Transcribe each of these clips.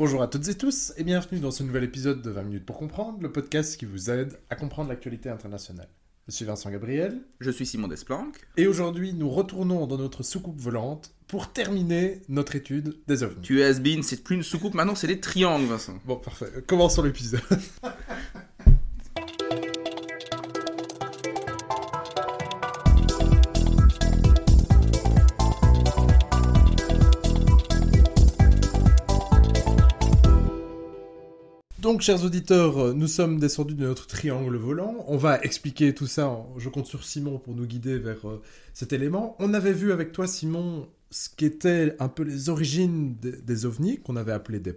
Bonjour à toutes et tous et bienvenue dans ce nouvel épisode de 20 minutes pour comprendre, le podcast qui vous aide à comprendre l'actualité internationale. Je suis Vincent Gabriel. Je suis Simon Desplanques. Et aujourd'hui, nous retournons dans notre soucoupe volante pour terminer notre étude des ovnis. Tu es has-been, c'est plus une soucoupe, maintenant c'est des triangles, Vincent. Bon, parfait. Commençons l'épisode. Chers auditeurs, nous sommes descendus de notre triangle volant. On va expliquer tout ça. Je compte sur Simon pour nous guider vers euh, cet élément. On avait vu avec toi, Simon, ce qu'étaient un peu les origines des, des ovnis, qu'on avait appelé des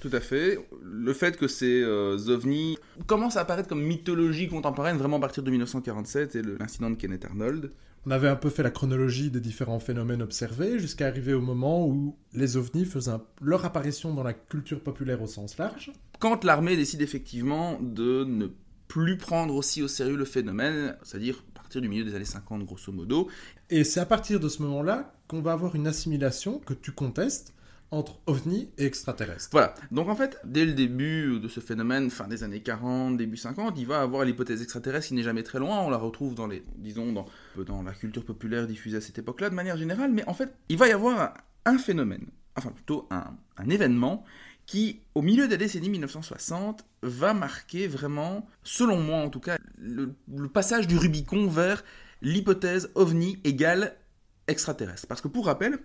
Tout à fait. Le fait que ces euh, ovnis commencent à apparaître comme mythologie contemporaine vraiment à partir de 1947 et l'incident de Kenneth Arnold. On avait un peu fait la chronologie des différents phénomènes observés jusqu'à arriver au moment où les ovnis faisaient leur apparition dans la culture populaire au sens large. Quand l'armée décide effectivement de ne plus prendre aussi au sérieux le phénomène, c'est-à-dire à partir du milieu des années 50 grosso modo, Et c'est à partir de ce moment-là qu'on va avoir une assimilation que tu contestes entre ovnis et extraterrestres. Voilà. Donc en fait, dès le début de ce phénomène, fin des années 40, début 50, il va avoir l'hypothèse extraterrestre qui n'est jamais très loin. On la retrouve dans les, disons, dans, la culture populaire diffusée à cette époque-là de manière générale. Mais en fait, il va y avoir un, phénomène, enfin plutôt un, événement qui, au milieu de la décennie 1960, va marquer vraiment, selon moi en tout cas, le, le passage du Rubicon vers l'hypothèse ovni égale extraterrestre. Parce que pour rappel,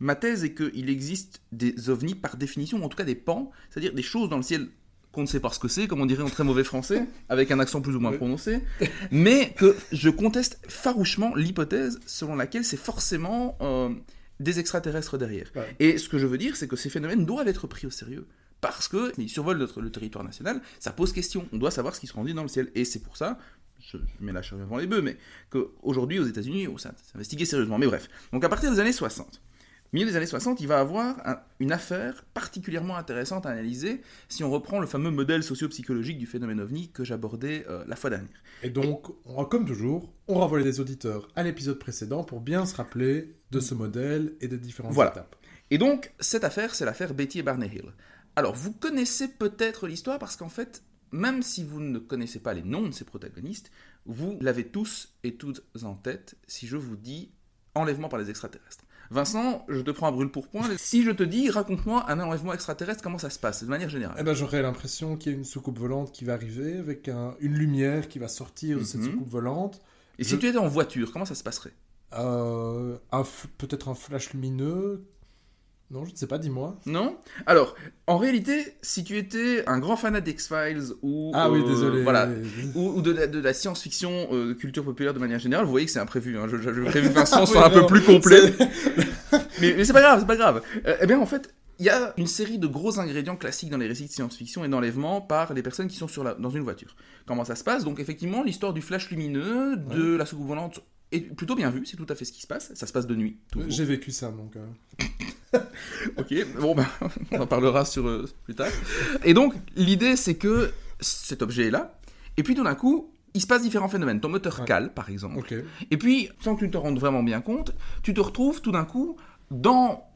Ma thèse est qu'il existe des ovnis par définition, ou en tout cas des pans, c'est-à-dire des choses dans le ciel qu'on ne sait pas ce que c'est, comme on dirait en très mauvais français, avec un accent plus ou moins Oui. prononcé, mais que je conteste farouchement l'hypothèse selon laquelle c'est forcément euh, des extraterrestres derrière. Ouais. Et ce que je veux dire, c'est que ces phénomènes doivent être pris au sérieux. Parce qu'ils survolent notre, le territoire national, ça pose question. On doit savoir ce qui se rendit dans le ciel. Et c'est pour ça, je, mets la charrue avant les bœufs, mais qu'aujourd'hui, aux États-Unis, ça c'est investigué sérieusement. Mais bref. Donc à partir des années 60, milieu des années 60, il va avoir un- une affaire particulièrement intéressante à analyser si on reprend le fameux modèle socio-psychologique du phénomène ovni que j'abordais euh, la fois dernière. Et donc, on- comme toujours, on renvoie les auditeurs à l'épisode précédent pour bien se rappeler de ce modèle et des différentes Voilà. étapes. Et donc, cette affaire, c'est l'affaire Betty et Barney Hill. Alors, vous connaissez peut-être l'histoire parce qu'en fait, même si vous ne connaissez pas les noms de ces protagonistes, vous l'avez tous et toutes en tête si je vous dis enlèvement par les extraterrestres. Vincent, je te prends à brûle pour point. Si je te dis, raconte-moi un enlèvement extraterrestre, comment ça se passe, de manière générale Eh ben, j'aurais l'impression qu'il y a une soucoupe volante qui va arriver avec un- une lumière qui va sortir de cette Mhm. soucoupe volante. Et si tu étais en voiture, comment ça se passerait? Euh, peut-être un flash lumineux. Non, je ne sais pas, dis-moi. Non? Alors, en réalité, si tu étais un grand fanat d'X-Files ou... Ah oui, euh, désolé. Voilà, ou, ou de, la, de la science-fiction, euh, culture populaire de manière générale, vous voyez que c'est imprévu. Hein. Je, je, je prévu que Vincent soit Oui, un peu plus complet. Mais, mais c'est pas grave, c'est pas grave. Euh, eh bien, en fait, il y a une série de gros ingrédients classiques dans les récits de science-fiction et d'enlèvement par les personnes qui sont sur la, dans une voiture. Comment ça se passe? Donc, effectivement, l'histoire du flash lumineux, de la soucoupe volante est plutôt bien vue, c'est tout à fait ce qui se passe. Ça se passe de nuit. toujours. J'ai vécu ça, donc. euh. Ok, bon ben, on en parlera sur euh, plus tard. Et donc, l'idée c'est que cet objet est là, et puis tout d'un coup, il se passe différents phénomènes. Ton moteur cale, par exemple. Et puis, sans que tu te rendes vraiment bien compte, tu te retrouves tout d'un coup dans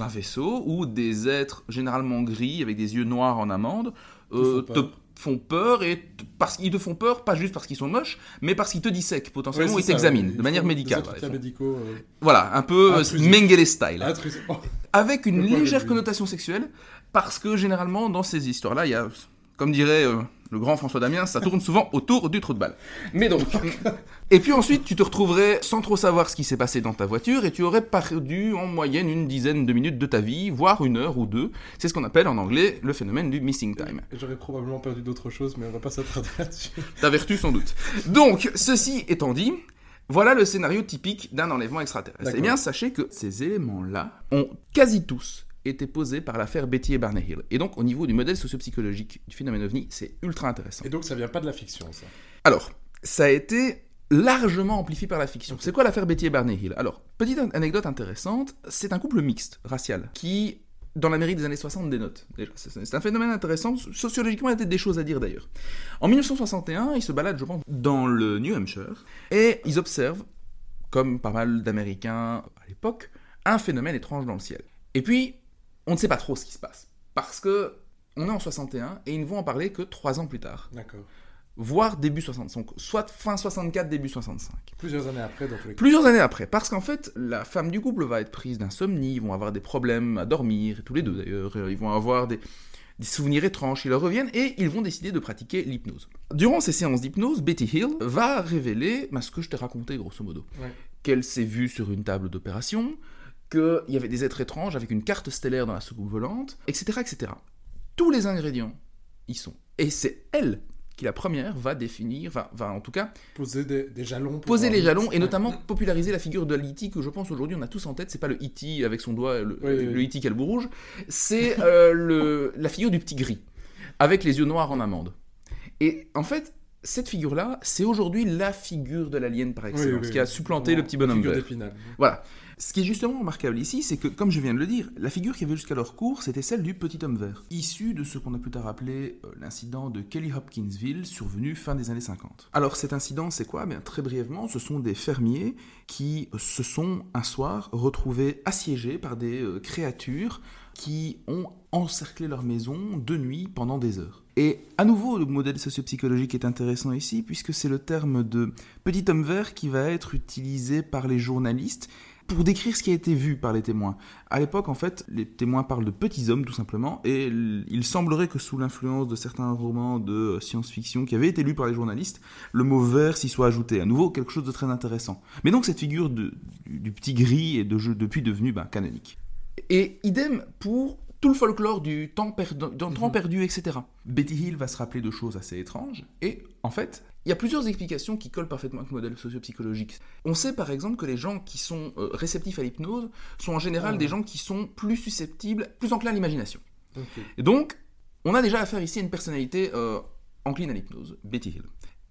un vaisseau où des êtres généralement gris, avec des yeux noirs en amande, euh, te. Font peur, et parce qu'ils te font peur, pas juste parce qu'ils sont moches, mais parce qu'ils te dissèquent potentiellement, Ouais, ça, t'examinent ouais. de manière médicale. Médicaux. euh, Voilà, un peu euh, Intrusif. Mengele style. Oh, avec une légère connotation sexuelle, parce que généralement dans ces histoires-là, il y a, comme dirait euh, le grand François Damien, ça tourne souvent autour du trou de balle. Mais donc, et puis ensuite, tu te retrouverais sans trop savoir ce qui s'est passé dans ta voiture, et tu aurais perdu en moyenne une dizaine de minutes de ta vie, voire une heure ou deux. C'est ce qu'on appelle en anglais le phénomène du missing time. J'aurais probablement perdu d'autres choses, mais on va pas s'attarder là-dessus. Ta vertu sans doute. Donc, ceci étant dit, voilà le scénario typique d'un enlèvement extraterrestre. Eh bien, sachez que ces éléments-là ont quasi tous été posés par l'affaire Betty et Barney Hill. Et donc, au niveau du modèle sociopsychologique du phénomène ovni, c'est ultra intéressant. Et donc, ça vient pas de la fiction, ça. Alors, ça a été largement amplifié par la fiction. C'est quoi l'affaire Betty et Barney Hill Alors, petite an- anecdote intéressante, c'est un couple mixte, racial, qui, dans l'Amérique des années 60, dénote. C'est un phénomène intéressant. Sociologiquement, il y a peut-être des choses à dire d'ailleurs. En 1961, ils se baladent, je pense, dans le New Hampshire, et ils observent, comme pas mal d'Américains à l'époque, un phénomène étrange dans le ciel. Et puis, on ne sait pas trop ce qui se passe. parce que on est en 61 et ils ne vont en parler que trois ans plus tard. D'accord. Voire début 65, soit fin 64, début 65. Plusieurs années après, dans tous les cas. Plusieurs années après, parce qu'en fait, la femme du couple va être prise d'insomnie, ils vont avoir des problèmes à dormir, tous les deux d'ailleurs, ils vont avoir des, des souvenirs étranges qui leur reviennent et ils vont décider de pratiquer l'hypnose. Durant ces séances d'hypnose, Betty Hill va révéler bah, ce que je t'ai raconté grosso modo. Ouais. Qu'elle s'est vue sur une table d'opération, qu'il y avait des êtres étranges avec une carte stellaire dans la soucoupe volante, etc., etc. Tous les ingrédients y sont. Et c'est elle qui, la première, va définir, va, va en tout cas Poser des, des jalons. poser les le- jalons et notamment populariser la figure de l'E.T. que je pense aujourd'hui on a tous en tête. C'est pas le E.T. avec son doigt, le, Oui, le oui. E.T. qui a le bout rouge. C'est euh, le, la figure du petit gris avec les yeux noirs en amande. Et en fait, cette figure-là, c'est aujourd'hui la figure de l'alien par Oui, excellence, oui, qui a supplanté le petit bonhomme figure vert. Voilà. Ce qui est justement remarquable ici, c'est que, comme je viens de le dire, la figure qui avait jusqu'alors cours, c'était celle du petit homme vert, issu de ce qu'on a plus tard appelé euh, l'incident de Kelly Hopkinsville, survenu fin des années 50. Alors cet incident, c'est quoi? Bien, Très brièvement, ce sont des fermiers qui se sont un soir retrouvés assiégés par des euh, créatures qui ont encerclé leur maison de nuit pendant des heures. Et à nouveau, le modèle sociopsychologique est intéressant ici, puisque c'est le terme de petit homme vert qui va être utilisé par les journalistes pour décrire ce qui a été vu par les témoins. À l'époque, en fait, les témoins parlent de petits hommes, tout simplement, et il semblerait que sous l'influence de certains romans de science-fiction qui avaient été lus par les journalistes, le mot vert s'y soit ajouté. À nouveau, quelque chose de très intéressant. Mais donc, cette figure de- du, petit gris est de depuis devenue ben, canonique. Et idem pour tout le folklore du temps, perdu, du temps Mhm. perdu, etc. Betty Hill va se rappeler de choses assez étranges, et en fait, il y a plusieurs explications qui collent parfaitement avec le modèle sociopsychologique. On sait par exemple que les gens qui sont euh, réceptifs à l'hypnose sont en général Ah. des gens qui sont plus susceptibles, plus enclins à l'imagination. Et donc, on a déjà affaire ici à une personnalité euh, encline à l'hypnose, Betty Hill.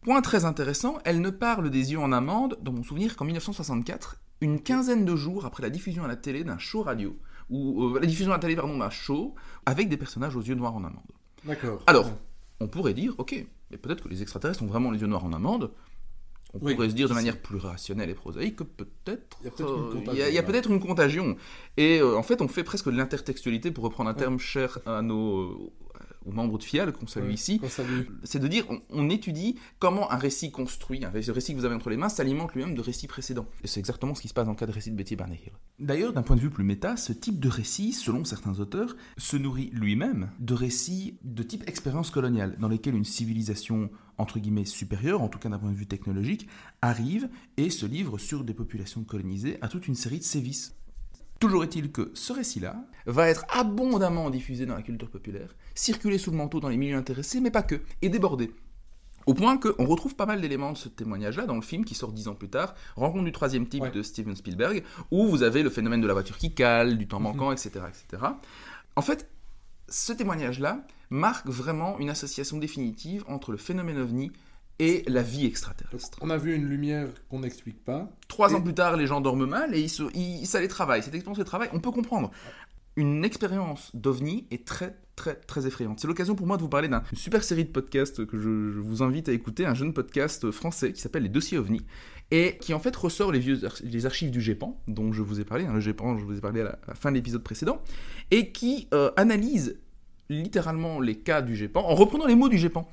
Point très intéressant, elle ne parle des yeux en amande, dans mon souvenir, qu'en 1964, une quinzaine de jours après la diffusion à la télé d'un show radio, ou euh, la diffusion à la télé, pardon, d'un show, avec des personnages aux yeux noirs en amande. D'accord. Alors. On pourrait dire, ok, mais peut-être que les extraterrestres ont vraiment les yeux noirs en amande. On Oui, pourrait se dire de manière plus rationnelle et prosaïque que peut-être Il y a peut-être une euh, contagion, une. Et euh, en fait, on fait presque de l'intertextualité pour reprendre un Ouais. terme cher à nos aux membres de FIAL qu'on salue ici. C'est de dire, on, on étudie comment un récit construit, un récit, le récit que vous avez entre les mains, s'alimente lui-même de récits précédents. Et c'est exactement ce qui se passe dans le cas de récit de Betty Barney Hill. D'ailleurs, d'un point de vue plus méta, ce type de récit, selon certains auteurs, se nourrit lui-même de récits de type expérience coloniale, dans lesquels une civilisation entre guillemets supérieure, en tout cas d'un point de vue technologique, arrive et se livre sur des populations colonisées à toute une série de sévices. Toujours est-il que ce récit-là va être abondamment diffusé dans la culture populaire, circuler sous le manteau dans les milieux intéressés, mais pas que, et déborder. Au point qu'on retrouve pas mal d'éléments de ce témoignage-là dans le film qui sort dix ans plus tard, Rencontre du troisième type Ouais. de Steven Spielberg, où vous avez le phénomène de la voiture qui cale, du temps Mhm. manquant, etc., etc. En fait, ce témoignage-là marque vraiment une association définitive entre le phénomène ovni et la vie extraterrestre. on a vu une lumière qu'on n'explique pas. Trois Et- ans plus tard, les gens dorment mal et ils se- ils- ça les travaille. Cette expérience de travail, on peut comprendre. Une expérience d'OVNI est très, très, très effrayante. C'est l'occasion pour moi de vous parler d'une super série de podcasts que je, je vous invite à écouter, un jeune podcast français qui s'appelle Les Dossiers OVNI, et qui en fait ressort les, vieux les archives du GEPAN, dont je vous ai parlé, hein, le GEPAN, je vous ai parlé à la, à la fin de l'épisode précédent, et qui euh, analyse littéralement les cas du GEPAN, en reprenant les mots du GEPAN.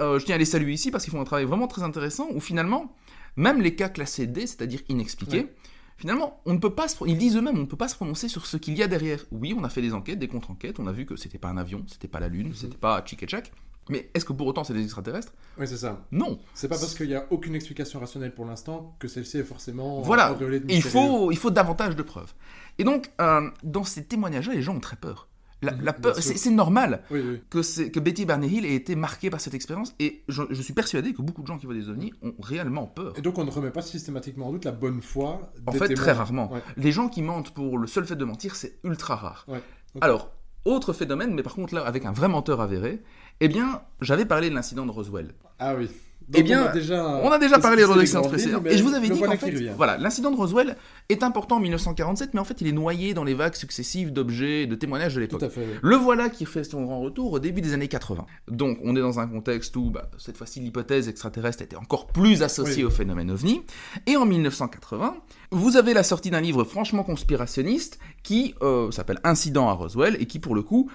Euh, je tiens à les saluer ici parce qu'ils font un travail vraiment très intéressant, où finalement, même les cas classés D, c'est-à-dire inexpliqués, Ouais. finalement, on ne peut pas se, ils disent eux-mêmes, on ne peut pas se prononcer sur ce qu'il y a derrière. Oui, on a fait des enquêtes, des contre-enquêtes, on a vu que c'était pas un avion, c'était pas la Lune, Mhm. c'était pas Chick et Chak. Mais est-ce que pour autant c'est des extraterrestres? Oui, c'est ça. Non. C'est pas parce qu'il n'y a aucune explication rationnelle pour l'instant que celle-ci est forcément Voilà. de Il faut, il faut davantage de preuves. Et donc, euh, dans ces témoignages-là, les gens ont très peur. La, peur, c'est normal Oui, oui. que, Betty Barney Hill ait été marquée par cette expérience, et je, je suis persuadé que beaucoup de gens qui voient des ovnis ont réellement peur. Et donc on ne remet pas systématiquement en doute la bonne foi En des fait, témoins. très rarement. Ouais. Les gens qui mentent pour le seul fait de mentir, c'est ultra rare. Ouais. Alors, autre phénomène, mais par contre là, avec un vrai menteur avéré, eh bien, j'avais parlé de l'incident de Roswell. Ah oui. Eh bien, on a déjà, On a déjà parlé grandes lignes, précédente. Et je vous avais dit qu'en fait, voilà, l'incident de Roswell est important en 1947, mais en fait, il est noyé dans les vagues successives d'objets et de témoignages de l'époque. oui. Le voilà qui fait son grand retour au début des années 80. Donc on est dans un contexte où bah, cette fois-ci l'hypothèse extraterrestre était encore plus associée Oui. au phénomène ovni. Et en 1980, vous avez la sortie d'un livre franchement conspirationniste qui euh, s'appelle Incident à Roswell et qui pour le coup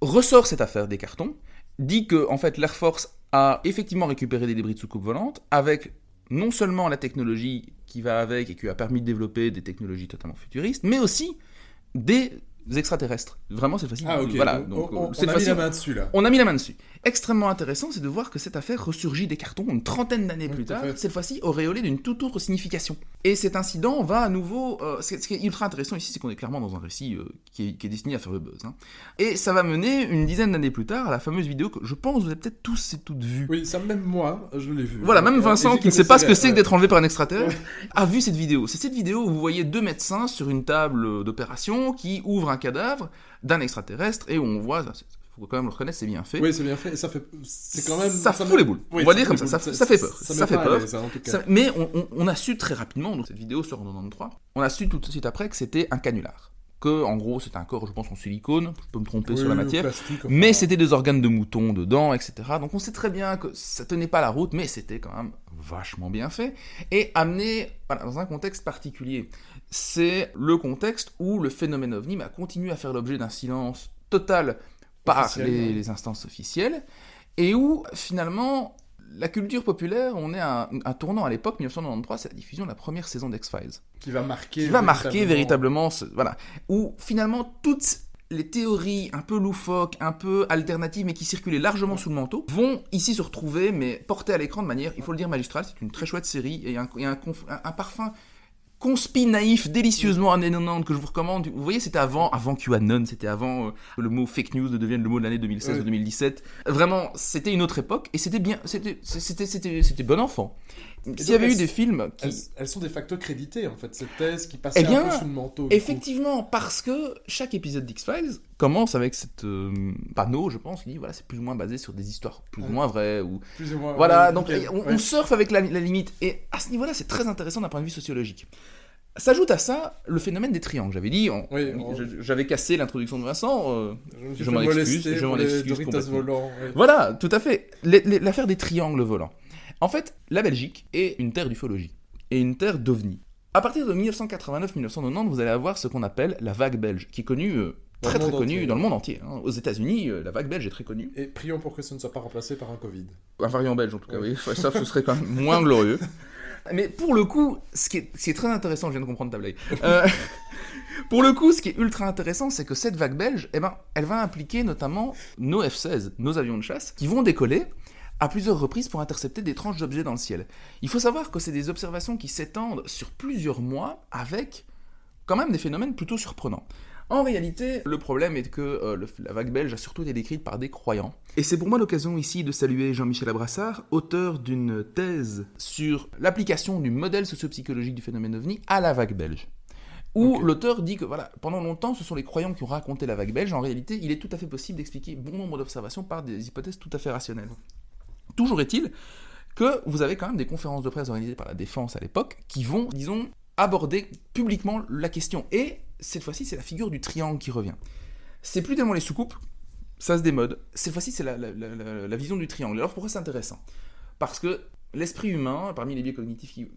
ressort cette affaire des cartons, dit que en fait l'Air Force a effectivement récupéré des débris de soucoupe volante avec non seulement la technologie qui va avec et qui a permis de développer des technologies totalement futuristes, mais aussi des extraterrestres. Vraiment, cette fois-ci. Ah, ok. Voilà. Donc, on, euh, on a mis la main dessus, là. on a mis la main dessus. Extrêmement intéressant, c'est de voir que cette affaire ressurgit des cartons une trentaine d'années Oui, plus tard, fait. cette fois-ci auréolée d'une toute autre signification. Et cet incident va à nouveau. euh, ce, qui est ultra intéressant ici, c'est qu'on est clairement dans un récit euh, qui, est, qui est destiné à faire le buzz. hein. Et ça va mener une dizaine d'années plus tard à la fameuse vidéo que je pense vous avez peut-être tous et toutes vues. Oui, ça, même moi, je l'ai vu. Voilà, même Vincent, qui ne sait pas ce que c'est que d'être enlevé par un extraterrestre, a vu cette vidéo. C'est cette vidéo où vous voyez deux médecins sur une table d'opération qui ouvrent un cadavre d'un extraterrestre et où on voit, faut quand même le reconnaître, c'est bien fait. Oui, c'est bien fait. Et ça fait. C'est quand même. Ça fout les boules. Oui, On va dire comme ça, ça- ça fait peur. Ça, fait peur. l'aise, en tout cas. Ça- mais on, on- on a su très rapidement, donc cette vidéo sort en 93, on a su tout de suite après que c'était un canular. Que, en gros, c'était un corps, je pense, en silicone, je peux me tromper sur la matière, enfin, mais c'était des organes de mouton dedans, etc. Donc on sait très bien que ça tenait pas la route, mais c'était quand même vachement bien fait. Et amené voilà, dans un contexte particulier. C'est le contexte où le phénomène ovni a continué à faire l'objet d'un silence total par les, instances officielles, et où finalement la culture populaire, on est à un, un tournant à l'époque, 1993, c'est la diffusion de la première saison d'X-Files Qui va marquer. qui va marquer véritablement, ce- voilà, où finalement toutes les théories un peu loufoques, un peu alternatives, mais qui circulaient largement sous le manteau, vont ici se retrouver, mais portées à l'écran de manière, il faut le dire, magistrale. C'est une très chouette série et un, et un- un parfum conspi naïf, délicieusement années 90 que je vous recommande. Vous voyez, c'était avant, avant QAnon, c'était avant euh, le mot fake news ne devienne le mot de l'année 2016 ou Ouais. 2017. Vraiment, c'était une autre époque et c'était bien, c'était, c'était, c'était, c'était bon enfant. S'il y avait eu des films qui, Elles, elles sont de facto créditées, en fait, cette thèse qui passait Eh bien, un peu sous le manteau. coup. Effectivement, parce que chaque épisode d'X-Files commence avec cette euh, panneau, je pense, qui dit voilà, c'est plus ou moins basé sur des histoires plus ou moins vraies. Ou... Plus ou moins. Voilà, ouais, donc on, surfe avec la, la limite. Et à ce niveau-là, c'est très intéressant d'un point de vue sociologique. S'ajoute à ça le phénomène des triangles. J'avais dit, on- Oui, on- j'avais cassé l'introduction de Vincent. euh, Je, m'en excuse, je m'en excuse complètement. volants. Voilà, tout à fait. L'affaire des triangles volants. En fait, la Belgique est une terre d'ufologie et une terre d'ovnis. À partir de 1989-1990, vous allez avoir ce qu'on appelle la vague belge, qui est connue, euh, très très connue entier. dans le monde entier. hein. Aux États-Unis, euh, la vague belge est très connue. Et prions pour que ce ne soit pas remplacé par un Covid. Un variant belge en tout cas, Oui. oui. Ça, ce serait quand même moins glorieux. Mais pour le coup, ce qui est, ce qui est très intéressant, je viens de comprendre ta blague. Euh, pour le coup, ce qui est ultra intéressant, c'est que cette vague belge, eh ben, elle va impliquer notamment nos F-16, nos avions de chasse, qui vont décoller à plusieurs reprises pour intercepter des tranches d'objets dans le ciel. Il faut savoir que c'est des observations qui s'étendent sur plusieurs mois avec quand même des phénomènes plutôt surprenants. En réalité, le problème est que euh, le- la vague belge a surtout été décrite par des croyants. Et c'est pour moi l'occasion ici de saluer Jean-Michel Abrassard, auteur d'une thèse sur l'application du modèle sociopsychologique du phénomène ovni à la vague belge. Où l'auteur dit que voilà, pendant longtemps, ce sont les croyants qui ont raconté la vague belge. En réalité, il est tout à fait possible d'expliquer bon nombre d'observations par des hypothèses tout à fait rationnelles. Toujours est-il que vous avez quand même des conférences de presse organisées par la défense à l'époque qui vont, disons, aborder publiquement la question. Et cette fois-ci, c'est la figure du triangle qui revient. C'est plus tellement les soucoupes, ça se démode. Cette fois-ci, c'est la, vision du triangle. Alors pourquoi c'est intéressant? Parce que l'esprit humain, parmi les biais cognitifs qui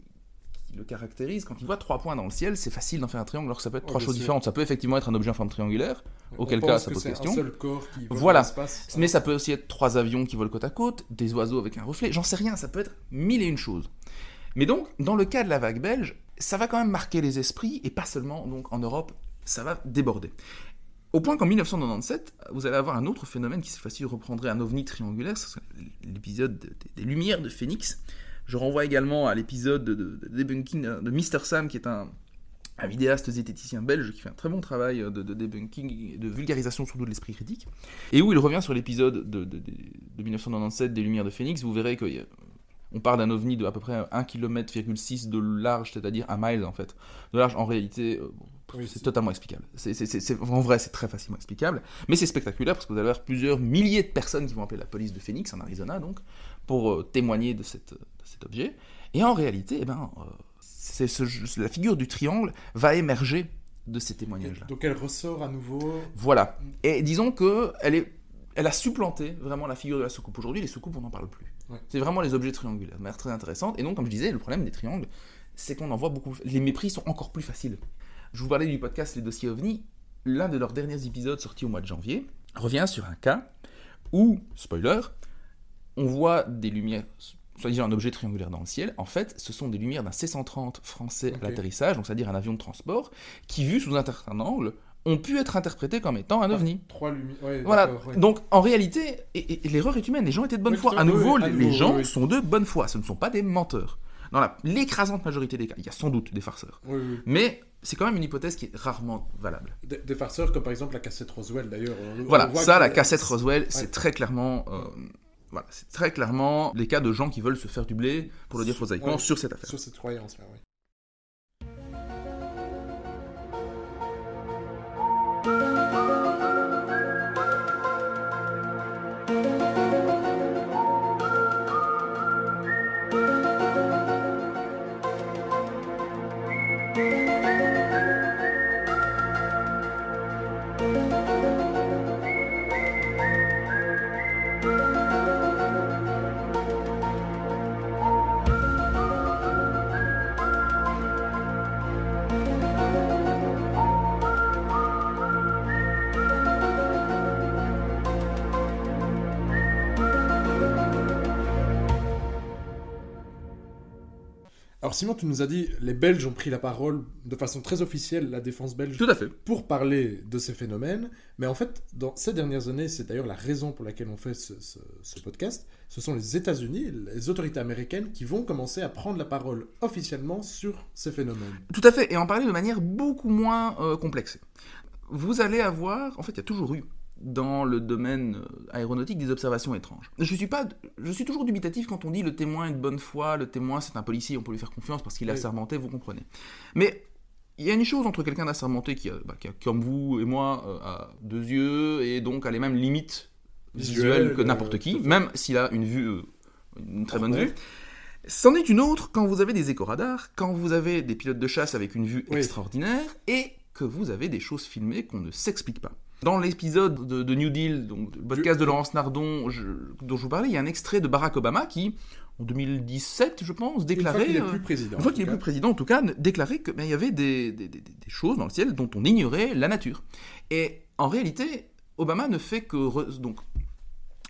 le caractérisent, quand il voit trois points dans le ciel, c'est facile d'en faire un triangle, alors que ça peut être trois choses différentes. Ça peut effectivement être un objet en forme triangulaire, Auquel cas, ça que pose question. un seul corps qui vole Voilà. dans mais ça peut aussi être trois avions qui volent côte à côte, des oiseaux avec un reflet, j'en sais rien, ça peut être mille et une choses. Mais donc, dans le cas de la vague belge, ça va quand même marquer les esprits, et pas seulement donc en Europe, ça va déborder. Au point qu'en 1997, vous allez avoir un autre phénomène qui cette fois-ci reprendrait un ovni triangulaire, l'épisode de- des- des Lumières de Phoenix. Je renvoie également à l'épisode de, de- de debunking de Mr. Sam, qui est un, vidéaste zététicien belge qui fait un très bon travail de, de debunking de vulgarisation surtout de l'esprit critique. Et où il revient sur l'épisode de, de, de- de 1997 des Lumières de Phoenix, vous verrez qu'on parle d'un ovni de à peu près 1,6 km de large, c'est-à-dire un mile en fait. De large, en réalité, euh, Oui, c'est totalement explicable. C'est, en vrai, c'est très facilement explicable. Mais c'est spectaculaire parce que vous allez avoir plusieurs milliers de personnes qui vont appeler la police de Phoenix, en Arizona donc, pour euh, témoigner de, cette, de cet objet. Et en réalité, eh ben, euh, c'est ce- la figure du triangle va émerger de ces témoignages-là. Donc elle ressort à nouveau. Voilà. Et disons que elle est, elle a supplanté vraiment la figure de la soucoupe. Aujourd'hui, les soucoupes, on n'en parle plus. Ouais. C'est vraiment les objets triangulaires, de manière très intéressante. Et donc, comme je disais, le problème des triangles, c'est qu'on en voit beaucoup. Les mépris sont encore plus faciles. Je vous parlais du podcast Les Dossiers OVNI. L'un de leurs derniers épisodes sortis au mois de janvier revient sur un cas où, spoiler, on voit des lumières, soit disant un objet triangulaire dans le ciel. En fait, ce sont des lumières d'un C-130 français à l'atterrissage, donc c'est-à-dire un avion de transport, qui, vu sous un certain angle, ont pu être interprétés comme étant un ovni. Trois lumières. ouais, Voilà, ouais. donc en réalité, et, et- et l'erreur est humaine, les gens étaient de bonne Oui, foi. À nouveau, oui, à les, nouveau, les gens oui, sont de bonne foi, ce ne sont pas des menteurs. Dans l'écrasante majorité des cas, il y a sans doute des farceurs. Oui, oui. Mais c'est quand même une hypothèse qui est rarement valable. Des, des farceurs comme par exemple la cassette Roswell d'ailleurs. Voilà, ça, la cassette Roswell, Ouais. c'est très clairement... euh, voilà, c'est très clairement les cas de gens qui veulent se faire du blé, pour le dire prosaïquement, Ouais. sur cette affaire. Sur cette croyance oui. Alors Simon, tu nous as dit les Belges ont pris la parole de façon très officielle, la défense belge, Tout à fait. pour parler de ces phénomènes. Mais en fait, dans ces dernières années, c'est d'ailleurs la raison pour laquelle on fait ce, ce- ce podcast, ce sont les États-Unis, les autorités américaines qui vont commencer à prendre la parole officiellement sur ces phénomènes. Tout à fait, et en parler de manière beaucoup moins euh, complexe. Vous allez avoir, en fait, il y a toujours eu dans le domaine euh, aéronautique des observations étranges. Je suis, pas, je suis toujours dubitatif quand on dit le témoin est de bonne foi, le témoin c'est un policier, on peut lui faire confiance parce qu'il a Oui. sermenté, vous comprenez. Mais il y a une chose entre quelqu'un d'assermenté qui, bah, qui a, comme vous et moi, euh, a deux yeux et donc a les mêmes limites visuelles que euh, n'importe qui, même s'il a une vue, une très bonne vue. C'en est une autre quand vous avez des éco-radars, quand vous avez des pilotes de chasse avec une vue Oui. extraordinaire et que vous avez des choses filmées qu'on ne s'explique pas. Dans l'épisode de, de New Deal, donc le podcast de Laurence Nardon je- dont je vous parlais, il y a un extrait de Barack Obama qui, en 2017, je pense, Une fois déclarait. qu'il n'est euh, plus président. une fois en qu'il n'est tout plus président, en tout cas, déclarait qu'il y avait des, des- des- des choses dans le ciel dont on ignorait la nature. Et en réalité, Obama ne fait que re- donc,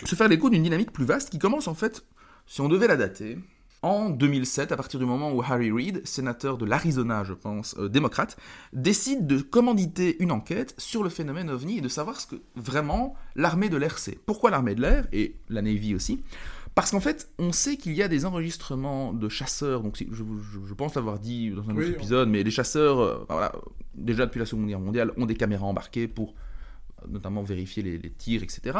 se faire l'écho d'une dynamique plus vaste qui commence en fait, si on devait la dater, en 2007, à partir du moment où Harry Reid, sénateur de l'Arizona, je pense, euh, démocrate, décide de commanditer une enquête sur le phénomène OVNI et de savoir ce que vraiment l'armée de l'air sait. Pourquoi l'armée de l'air, et la Navy aussi? Parce qu'en fait, on sait qu'il y a des enregistrements de chasseurs, donc je, je- je pense l'avoir dit dans un autre Oui, on- épisode, mais les chasseurs, euh, voilà, déjà depuis la Seconde Guerre mondiale, ont des caméras embarquées pour euh, notamment vérifier les, les tirs, etc.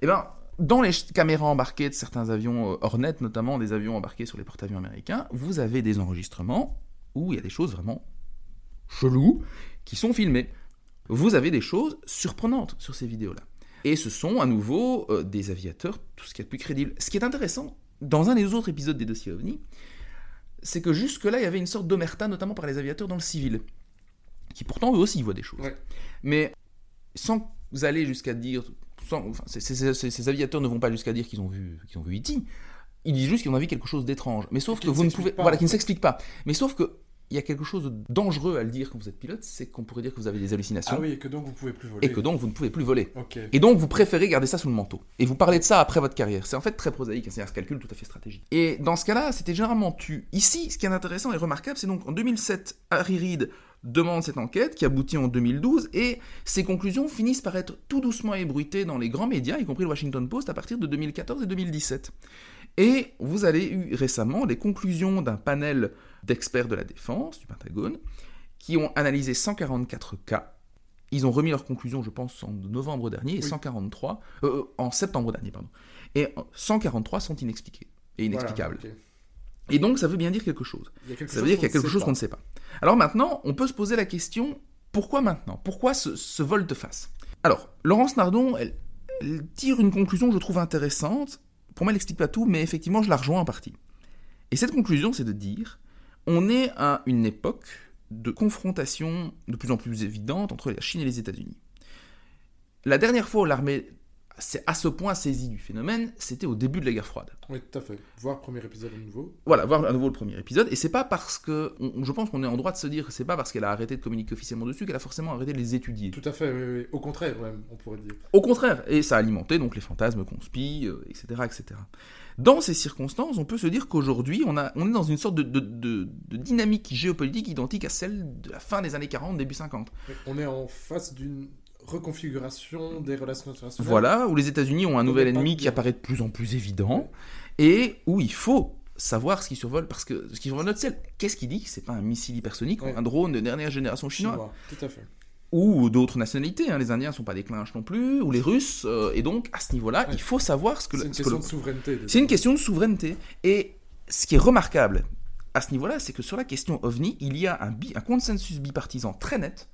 Et ben, dans les caméras embarquées de certains avions euh, Hornet, notamment des avions embarqués sur les porte-avions américains, vous avez des enregistrements où il y a des choses vraiment cheloues qui sont filmées. Vous avez des choses surprenantes sur ces vidéos-là. Et ce sont à nouveau euh, des aviateurs, tout ce qui est plus crédible. Ce qui est intéressant, dans un des autres épisodes des dossiers OVNI, c'est que jusque-là, il y avait une sorte d'omerta, notamment par les aviateurs dans le civil, qui pourtant eux aussi voient des choses. Ouais. Mais sans aller jusqu'à dire, sans- enfin, ces, ces- ces- ces aviateurs ne vont pas jusqu'à dire qu'ils ont vu, qu'ils ont vu E.T. Ils disent juste qu'ils ont vu quelque chose d'étrange. Mais sauf que vous ne pouvez, pas, voilà, qui ne s'explique pas. Mais sauf que il y a quelque chose de dangereux à le dire quand vous êtes pilote, c'est qu'on pourrait dire que vous avez des hallucinations Ah oui, et que donc vous pouvez plus voler. et que donc vous ne pouvez plus voler. Et donc, vous préférez garder ça sous le manteau. Et vous parlez de ça après votre carrière. C'est en fait très prosaïque, c'est un calcul tout à fait stratégique. Et dans ce cas-là, c'était généralement tu. Ici, ce qui est intéressant et remarquable, c'est donc en 2007, Harry Reid demande cette enquête qui aboutit en 2012 et ses conclusions finissent par être tout doucement ébruitées dans les grands médias, y compris le Washington Post, à partir de 2014 et 2017. Et vous avez eu récemment les conclusions d'un panel d'experts de la défense, du Pentagone, qui ont analysé 144 cas. Ils ont remis leurs conclusions, je pense, en novembre dernier, et Oui. 143, euh, en septembre dernier, pardon. Et 143 sont inexpliqués et inexplicables. Voilà. Et donc, ça veut bien dire quelque chose. Quelque Ça veut dire qu'il y a quelque chose qu'on ne sait pas. Alors maintenant, on peut se poser la question pourquoi maintenant? Pourquoi ce, ce volte-face Alors, Laurence Nardon, elle, elle tire une conclusion que je trouve intéressante. Pour moi, elle n'explique pas tout, mais effectivement, je la rejoins en partie. Et cette conclusion, c'est de dire on est à une époque de confrontation de plus en plus évidente entre la Chine et les États-Unis. La dernière fois où l'armée c'est à ce point saisi du phénomène, c'était au début de la guerre froide. Oui, tout à fait. Voir premier épisode à nouveau. Voilà, voir à nouveau le premier épisode. Et c'est pas parce que. on- je pense qu'on est en droit de se dire que c'est pas parce qu'elle a arrêté de communiquer officiellement dessus qu'elle a forcément arrêté de les étudier. Tout à fait, oui, oui. Au contraire, même, on pourrait dire. Au contraire, et ça a alimenté donc les fantasmes conspi, euh, etc., etc. Dans ces circonstances, on peut se dire qu'aujourd'hui, on, on est dans une sorte de, de- de- de dynamique géopolitique identique à celle de la fin des années 40, début 50. Mais On est en face d'une reconfiguration des relations internationales. Voilà, où les États-Unis ont un nouvel ennemi qui apparaît de plus en plus évident, et où il faut savoir ce qui survole, parce que ce qui survole notre ciel, qu'est-ce qui dit c'est pas un missile hypersonique Ouais. ou un drone de dernière génération chinois Chinois, tout à fait. ou d'autres nationalités, hein, les Indiens sont pas des clinches non plus, ou les Russes, euh, et donc à ce niveau-là, Ouais. il faut savoir ce que C'est une ce que question le- de souveraineté. c'est une question de souveraineté. Et ce qui est remarquable à ce niveau-là, c'est que sur la question OVNI, il y a un, bi- un consensus bipartisan très net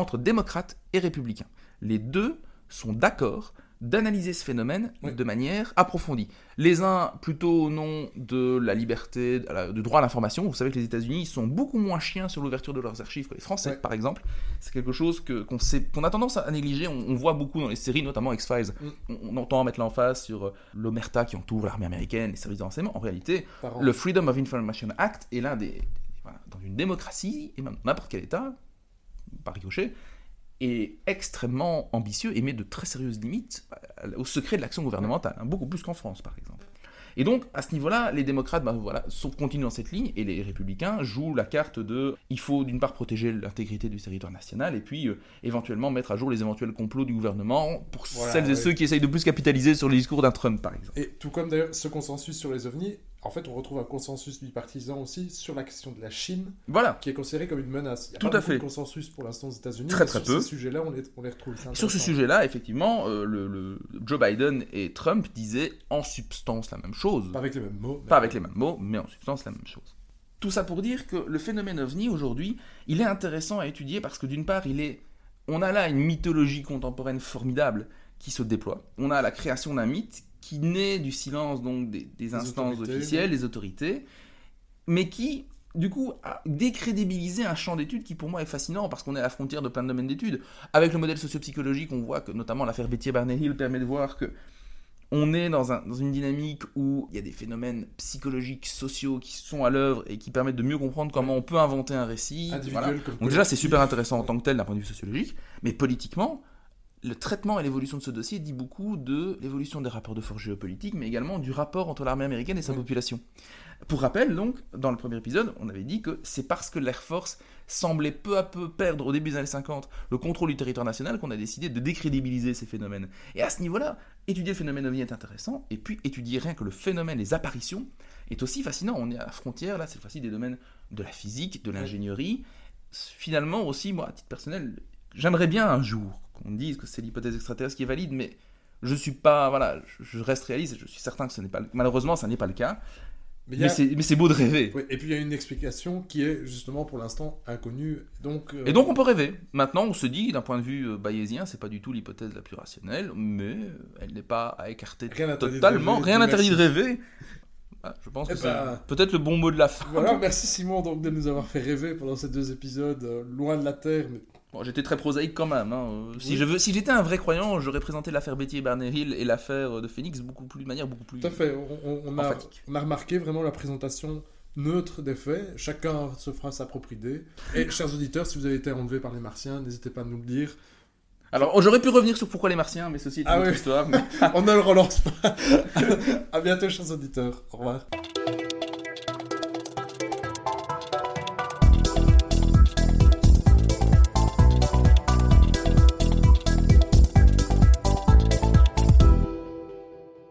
entre démocrates et républicains. Les deux sont d'accord d'analyser ce phénomène Oui. de manière approfondie. Les uns plutôt au nom de la liberté, du droit à l'information. Vous savez que les États-Unis sont beaucoup moins chiens sur l'ouverture de leurs archives que les Français, par exemple. C'est quelque chose que- qu'on sait- qu'on a tendance à négliger. On, on voit beaucoup dans les séries, notamment X-Files. Mm. On, on entend mettre l'emphase sur euh, l'omerta qui entoure l'armée américaine, les services de renseignement. En réalité, le Freedom of Information Act est l'un des, des- voilà, dans une démocratie et même dans n'importe quel État, par ricochet, est extrêmement ambitieux et met de très sérieuses limites au secret de l'action gouvernementale, hein, beaucoup plus qu'en France par exemple. Et donc à ce niveau-là, les démocrates bah, voilà, sont, continuent dans cette ligne et les républicains jouent la carte de il faut d'une part protéger l'intégrité du territoire national et puis euh, éventuellement mettre à jour les éventuels complots du gouvernement pour Voilà, celles et ceux qui essayent de plus capitaliser sur les discours d'un Trump par exemple. Et tout comme d'ailleurs ce consensus sur les ovnis, en fait, on retrouve un consensus bipartisan aussi sur la question de la Chine, Voilà. qui est considérée comme une menace. Il y a Tout pas à fait. de consensus pour l'instant aux États-Unis. Très, sur peu. ces sujets-là, on les, on les retrouve. Sur ce sujet-là, effectivement, euh, le, le- Joe Biden et Trump disaient en substance la même chose. Pas avec les mêmes mots. mais- Pas avec les mêmes mots, mais en substance la même chose. Tout ça pour dire que le phénomène ovni aujourd'hui, il est intéressant à étudier parce que d'une part, il est, on a là une mythologie contemporaine formidable qui se déploie. On a la création d'un mythe qui naît du silence donc des, des instances autorités, officielles, des autorités, mais qui du coup a décrédibilisé un champ d'études qui pour moi est fascinant parce qu'on est à la frontière de plein de domaines d'études. Avec le modèle sociopsychologique, on voit que notamment l'affaire Betty Barney-Hill permet de voir que on est dans, un- dans une dynamique où il y a des phénomènes psychologiques, sociaux qui sont à l'œuvre et qui permettent de mieux comprendre comment on peut inventer un récit. Voilà. Donc déjà, c'est super intéressant en tant que tel d'un point de vue sociologique, mais politiquement, le traitement et l'évolution de ce dossier dit beaucoup de l'évolution des rapports de force géopolitique, mais également du rapport entre l'armée américaine et sa Oui. population. Pour rappel, donc, dans le premier épisode, on avait dit que c'est parce que l'Air Force semblait peu à peu perdre au début des années 50 le contrôle du territoire national qu'on a décidé de décrédibiliser ces phénomènes. Et à ce niveau-là, étudier le phénomène ovni est intéressant, et puis étudier rien que le phénomène, les apparitions, est aussi fascinant. On est à la frontière, là, cette fois-ci, des domaines de la physique, de l'ingénierie. Finalement aussi, moi, à titre personnel, j'aimerais bien un jour qu'on dise que c'est l'hypothèse extraterrestre qui est valide, mais je suis pas, voilà, je reste réaliste, et je suis certain que ce n'est pas, malheureusement, ça n'est pas le cas. Mais a- c'est beau de rêver. Oui, et puis il y a une explication qui est justement pour l'instant inconnue. Donc, euh, Et donc on peut rêver. Maintenant, on se dit, d'un point de vue euh, bayésien, c'est pas du tout l'hypothèse la plus rationnelle, mais euh, elle n'est pas à écarter Rien totalement. Rien n'interdit de rêver. Ah, je pense Eh que ben- c'est peut-être le bon mot de la fin. Voilà, merci Simon donc de nous avoir fait rêver pendant ces deux épisodes euh, loin de la Terre. Mais... Bon, j'étais très prosaïque quand même. hein. Euh, Si Oui. je veux, si j'étais un vrai croyant, j'aurais présenté l'affaire Betty et Barney Hill et l'affaire de Phoenix beaucoup plus de manière beaucoup plus. Tout à fait, on, on- on a, Emphatique. on a remarqué vraiment la présentation neutre des faits. Chacun se fera sa propre idée. Et chers auditeurs, si vous avez été enlevé par les martiens, n'hésitez pas à nous le dire. Alors, oh, j'aurais pu revenir sur pourquoi les Martiens, mais ceci est une Ah autre oui. histoire. mais- On ne le relance pas. à bientôt, chers auditeurs. Au revoir.